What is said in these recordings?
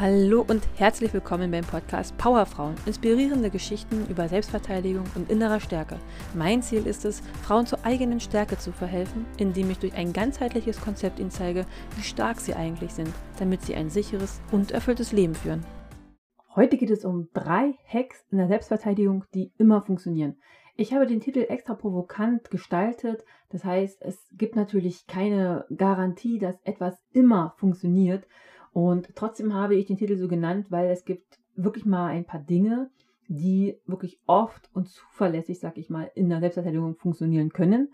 Hallo und herzlich willkommen beim Podcast Powerfrauen. Inspirierende Geschichten über Selbstverteidigung und innerer Stärke. Mein Ziel ist es, Frauen zur eigenen Stärke zu verhelfen, indem ich durch ein ganzheitliches Konzept ihnen zeige, wie stark sie eigentlich sind, damit sie ein sicheres und erfülltes Leben führen. Heute geht es um drei Hacks in der Selbstverteidigung, die immer funktionieren. Ich habe den Titel extra provokant gestaltet. Das heißt, es gibt natürlich keine Garantie, dass etwas immer funktioniert. Und trotzdem habe ich den Titel so genannt, weil es gibt wirklich mal ein paar Dinge, die wirklich oft und zuverlässig, sag ich mal, in der Selbstverteidigung funktionieren können.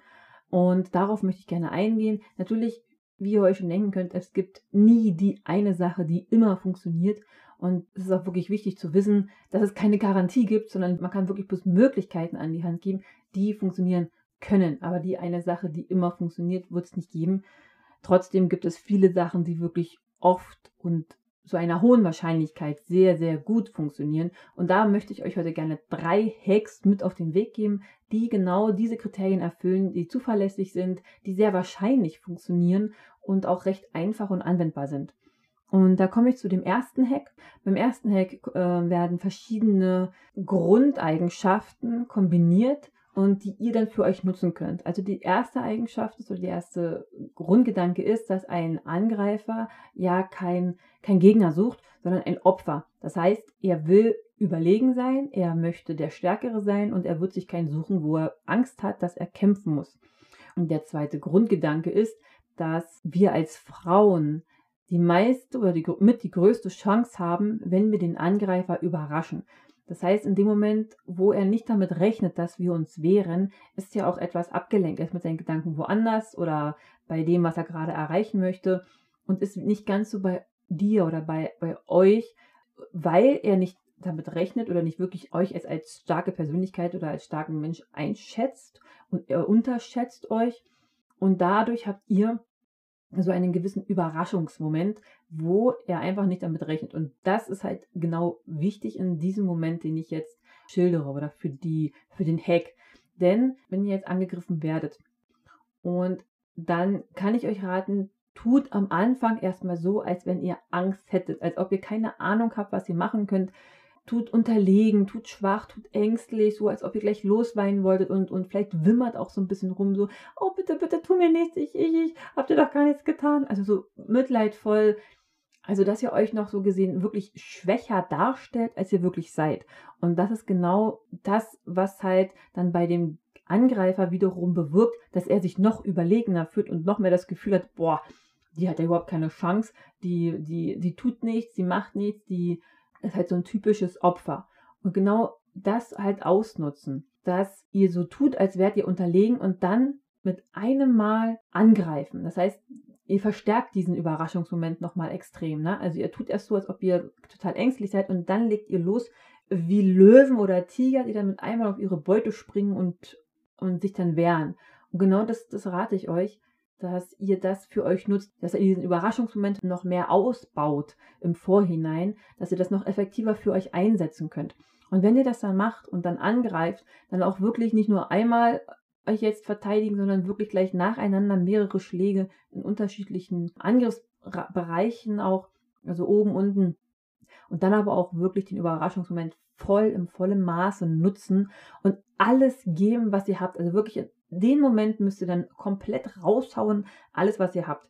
Und darauf möchte ich gerne eingehen. Natürlich, wie ihr euch schon denken könnt, es gibt nie die eine Sache, die immer funktioniert. Und es ist auch wirklich wichtig zu wissen, dass es keine Garantie gibt, sondern man kann wirklich bloß Möglichkeiten an die Hand geben, die funktionieren können. Aber die eine Sache, die immer funktioniert, wird es nicht geben. Trotzdem gibt es viele Sachen, die wirklich oft und zu einer hohen Wahrscheinlichkeit sehr, sehr gut funktionieren. Und da möchte ich euch heute gerne drei Hacks mit auf den Weg geben, die genau diese Kriterien erfüllen, die zuverlässig sind, die sehr wahrscheinlich funktionieren und auch recht einfach und anwendbar sind. Und da komme ich zu dem ersten Hack. Beim ersten Hack äh, werden verschiedene Grundeigenschaften kombiniert und die ihr dann für euch nutzen könnt. Also die erste Eigenschaft ist oder der erste Grundgedanke ist, dass ein Angreifer ja kein, kein Gegner sucht, sondern ein Opfer. Das heißt, er will überlegen sein, er möchte der Stärkere sein und er wird sich keinen suchen, wo er Angst hat, dass er kämpfen muss. Und der zweite Grundgedanke ist, dass wir als Frauen die meiste oder die, mit die größte Chance haben, wenn wir den Angreifer überraschen. Das heißt, in dem Moment, wo er nicht damit rechnet, dass wir uns wehren, ist ja auch etwas abgelenkt. Er ist mit seinen Gedanken woanders oder bei dem, was er gerade erreichen möchte und ist nicht ganz so bei dir oder bei, bei euch, weil er nicht damit rechnet oder nicht wirklich euch als, als starke Persönlichkeit oder als starken Mensch einschätzt und er unterschätzt euch. Und dadurch habt ihr so einen gewissen Überraschungsmoment, wo er einfach nicht damit rechnet. Und das ist halt genau wichtig in diesem Moment, den ich jetzt schildere oder für die, für den Hack. Denn wenn ihr jetzt angegriffen werdet und dann kann ich euch raten, tut am Anfang erstmal so, als wenn ihr Angst hättet, als ob ihr keine Ahnung habt, was ihr machen könnt tut unterlegen, tut schwach, tut ängstlich, so als ob ihr gleich losweinen wolltet und, und vielleicht wimmert auch so ein bisschen rum, so, oh bitte, bitte, tu mir nichts, ich, ich, ich, hab dir doch gar nichts getan. Also so mitleidvoll, also dass ihr euch noch so gesehen wirklich schwächer darstellt, als ihr wirklich seid. Und das ist genau das, was halt dann bei dem Angreifer wiederum bewirkt, dass er sich noch überlegener fühlt und noch mehr das Gefühl hat, boah, die hat ja überhaupt keine Chance, die, die, die tut nichts, die macht nichts, die ist halt so ein typisches Opfer. Und genau das halt ausnutzen, dass ihr so tut, als wärt ihr unterlegen und dann mit einem Mal angreifen. Das heißt, ihr verstärkt diesen Überraschungsmoment nochmal extrem. Ne? Also ihr tut erst so, als ob ihr total ängstlich seid und dann legt ihr los wie Löwen oder Tiger, die dann mit einmal auf ihre Beute springen und, und sich dann wehren. Und genau das, das rate ich euch, dass ihr das für euch nutzt, dass ihr diesen Überraschungsmoment noch mehr ausbaut im Vorhinein, dass ihr das noch effektiver für euch einsetzen könnt. Und wenn ihr das dann macht und dann angreift, dann auch wirklich nicht nur einmal euch jetzt verteidigen, sondern wirklich gleich nacheinander mehrere Schläge in unterschiedlichen Angriffsbereichen auch, also oben, unten. Und dann aber auch wirklich den Überraschungsmoment voll im vollen Maße nutzen und alles geben, was ihr habt. Also wirklich den Moment müsst ihr dann komplett raushauen, alles, was ihr habt.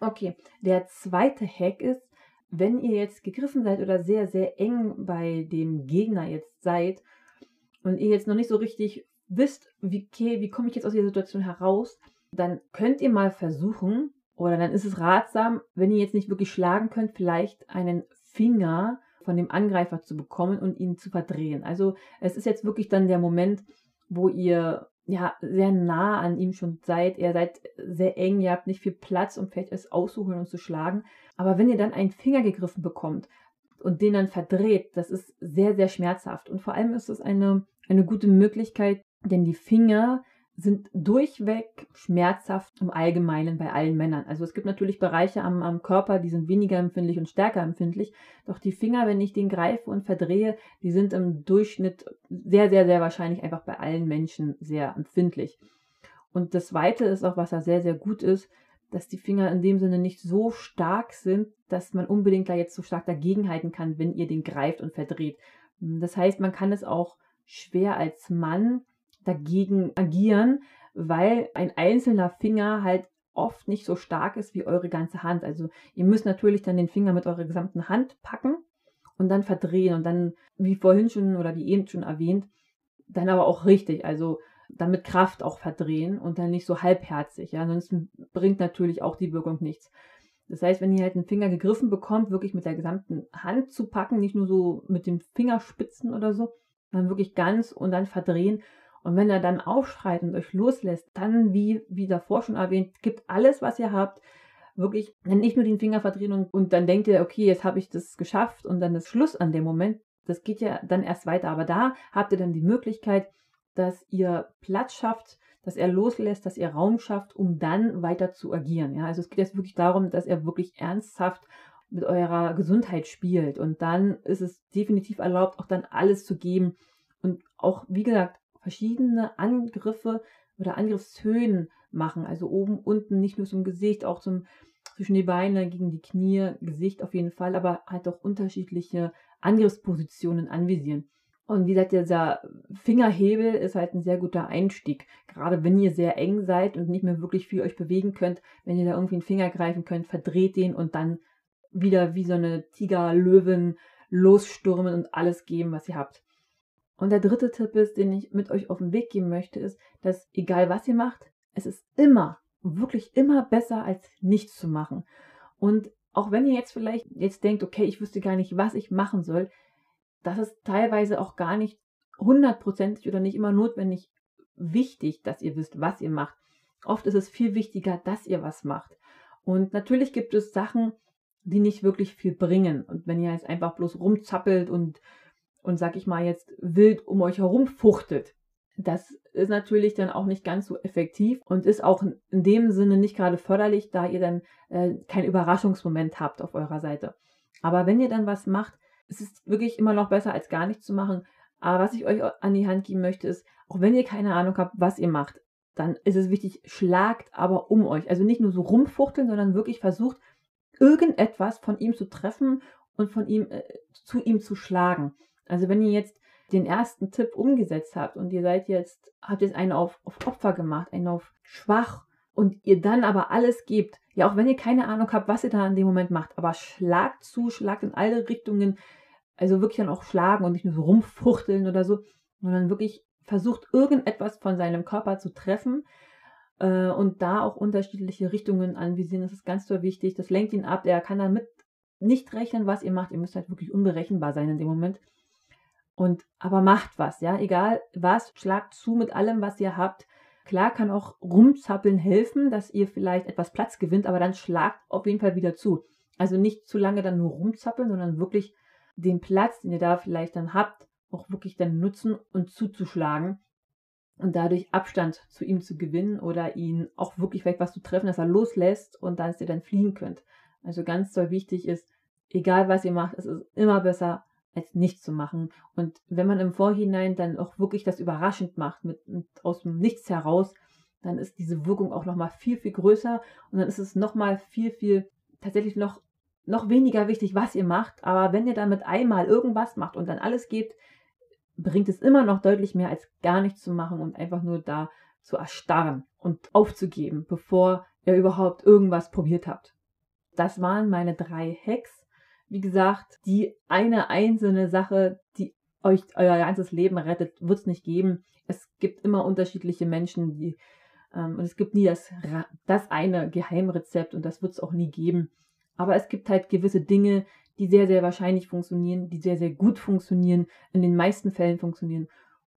Okay, der zweite Hack ist, wenn ihr jetzt gegriffen seid oder sehr, sehr eng bei dem Gegner jetzt seid und ihr jetzt noch nicht so richtig wisst, wie, okay, wie komme ich jetzt aus dieser Situation heraus, dann könnt ihr mal versuchen, oder dann ist es ratsam, wenn ihr jetzt nicht wirklich schlagen könnt, vielleicht einen Finger von dem Angreifer zu bekommen und ihn zu verdrehen. Also es ist jetzt wirklich dann der Moment, wo ihr ja sehr nah an ihm schon seid. Ihr seid sehr eng, ihr habt nicht viel Platz, um vielleicht es auszuholen und zu schlagen. Aber wenn ihr dann einen Finger gegriffen bekommt und den dann verdreht, das ist sehr, sehr schmerzhaft. Und vor allem ist es eine, eine gute Möglichkeit, denn die Finger sind durchweg schmerzhaft im Allgemeinen bei allen Männern. Also es gibt natürlich Bereiche am, am Körper, die sind weniger empfindlich und stärker empfindlich. Doch die Finger, wenn ich den greife und verdrehe, die sind im Durchschnitt sehr, sehr, sehr wahrscheinlich einfach bei allen Menschen sehr empfindlich. Und das Zweite ist auch, was da sehr, sehr gut ist, dass die Finger in dem Sinne nicht so stark sind, dass man unbedingt da jetzt so stark dagegenhalten kann, wenn ihr den greift und verdreht. Das heißt, man kann es auch schwer als Mann dagegen agieren, weil ein einzelner Finger halt oft nicht so stark ist wie eure ganze Hand. Also ihr müsst natürlich dann den Finger mit eurer gesamten Hand packen und dann verdrehen und dann, wie vorhin schon oder wie eben schon erwähnt, dann aber auch richtig, also dann mit Kraft auch verdrehen und dann nicht so halbherzig. Ja, ansonsten bringt natürlich auch die Wirkung nichts. Das heißt, wenn ihr halt einen Finger gegriffen bekommt, wirklich mit der gesamten Hand zu packen, nicht nur so mit den Fingerspitzen oder so, dann wirklich ganz und dann verdrehen. Und wenn er dann aufschreit und euch loslässt, dann, wie, wie davor schon erwähnt, gibt alles, was ihr habt, wirklich nicht nur den Finger verdrehen und, und dann denkt ihr, okay, jetzt habe ich das geschafft und dann ist Schluss an dem Moment. Das geht ja dann erst weiter. Aber da habt ihr dann die Möglichkeit, dass ihr Platz schafft, dass er loslässt, dass ihr Raum schafft, um dann weiter zu agieren. Ja, also es geht jetzt wirklich darum, dass er wirklich ernsthaft mit eurer Gesundheit spielt. Und dann ist es definitiv erlaubt, auch dann alles zu geben. Und auch, wie gesagt, verschiedene Angriffe oder Angriffshöhen machen. Also oben, unten, nicht nur zum Gesicht, auch zum, zwischen die Beine, gegen die Knie, Gesicht auf jeden Fall, aber halt auch unterschiedliche Angriffspositionen anvisieren. Und wie gesagt, dieser Fingerhebel ist halt ein sehr guter Einstieg. Gerade wenn ihr sehr eng seid und nicht mehr wirklich viel euch bewegen könnt, wenn ihr da irgendwie einen Finger greifen könnt, verdreht den und dann wieder wie so eine Tiger-Löwin losstürmen und alles geben, was ihr habt. Und der dritte Tipp ist, den ich mit euch auf den Weg geben möchte, ist, dass egal was ihr macht, es ist immer, wirklich immer besser als nichts zu machen. Und auch wenn ihr jetzt vielleicht jetzt denkt, okay, ich wüsste gar nicht, was ich machen soll, das ist teilweise auch gar nicht hundertprozentig oder nicht immer notwendig wichtig, dass ihr wisst, was ihr macht. Oft ist es viel wichtiger, dass ihr was macht. Und natürlich gibt es Sachen, die nicht wirklich viel bringen. Und wenn ihr jetzt einfach bloß rumzappelt und, und sag ich mal jetzt wild um euch herum fuchtelt, das ist natürlich dann auch nicht ganz so effektiv und ist auch in dem Sinne nicht gerade förderlich, da ihr dann äh, keinen Überraschungsmoment habt auf eurer Seite. Aber wenn ihr dann was macht, es ist wirklich immer noch besser, als gar nichts zu machen. Aber was ich euch an die Hand geben möchte, ist, auch wenn ihr keine Ahnung habt, was ihr macht, dann ist es wichtig, schlagt aber um euch. Also nicht nur so rumfuchteln, sondern wirklich versucht, irgendetwas von ihm zu treffen und von ihm äh, zu ihm zu schlagen. Also wenn ihr jetzt den ersten Tipp umgesetzt habt und ihr seid jetzt, habt jetzt einen auf, auf Opfer gemacht, einen auf schwach und ihr dann aber alles gebt, ja, auch wenn ihr keine Ahnung habt, was ihr da in dem Moment macht, aber schlagt zu, schlagt in alle Richtungen, also wirklich dann auch schlagen und nicht nur so rumfuchteln oder so, sondern wirklich versucht, irgendetwas von seinem Körper zu treffen äh, und da auch unterschiedliche Richtungen anvisieren. Das ist ganz so wichtig. Das lenkt ihn ab. Er kann damit nicht rechnen, was ihr macht. Ihr müsst halt wirklich unberechenbar sein in dem Moment. Und aber macht was, ja, egal was, schlagt zu mit allem, was ihr habt. Klar kann auch rumzappeln helfen, dass ihr vielleicht etwas Platz gewinnt, aber dann schlagt auf jeden Fall wieder zu. Also nicht zu lange dann nur rumzappeln, sondern wirklich den Platz, den ihr da vielleicht dann habt, auch wirklich dann nutzen und zuzuschlagen und dadurch Abstand zu ihm zu gewinnen oder ihn auch wirklich vielleicht was zu treffen, dass er loslässt und dass ihr dann fliehen könnt. Also ganz toll wichtig ist, egal was ihr macht, es ist immer besser als nichts zu machen. Und wenn man im Vorhinein dann auch wirklich das überraschend macht, mit, mit aus dem Nichts heraus, dann ist diese Wirkung auch nochmal viel, viel größer und dann ist es nochmal viel, viel tatsächlich noch noch weniger wichtig, was ihr macht, aber wenn ihr damit einmal irgendwas macht und dann alles gebt, bringt es immer noch deutlich mehr als gar nichts zu machen und einfach nur da zu erstarren und aufzugeben, bevor ihr überhaupt irgendwas probiert habt. Das waren meine drei Hacks. Wie gesagt, die eine einzelne Sache, die euch euer ganzes Leben rettet, wird es nicht geben. Es gibt immer unterschiedliche Menschen, die ähm, und es gibt nie das, das eine Geheimrezept und das wird es auch nie geben. Aber es gibt halt gewisse Dinge, die sehr, sehr wahrscheinlich funktionieren, die sehr, sehr gut funktionieren, in den meisten Fällen funktionieren.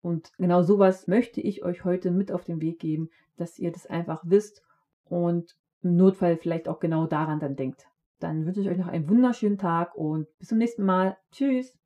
Und genau sowas möchte ich euch heute mit auf den Weg geben, dass ihr das einfach wisst und im Notfall vielleicht auch genau daran dann denkt. Dann wünsche ich euch noch einen wunderschönen Tag und bis zum nächsten Mal. Tschüss!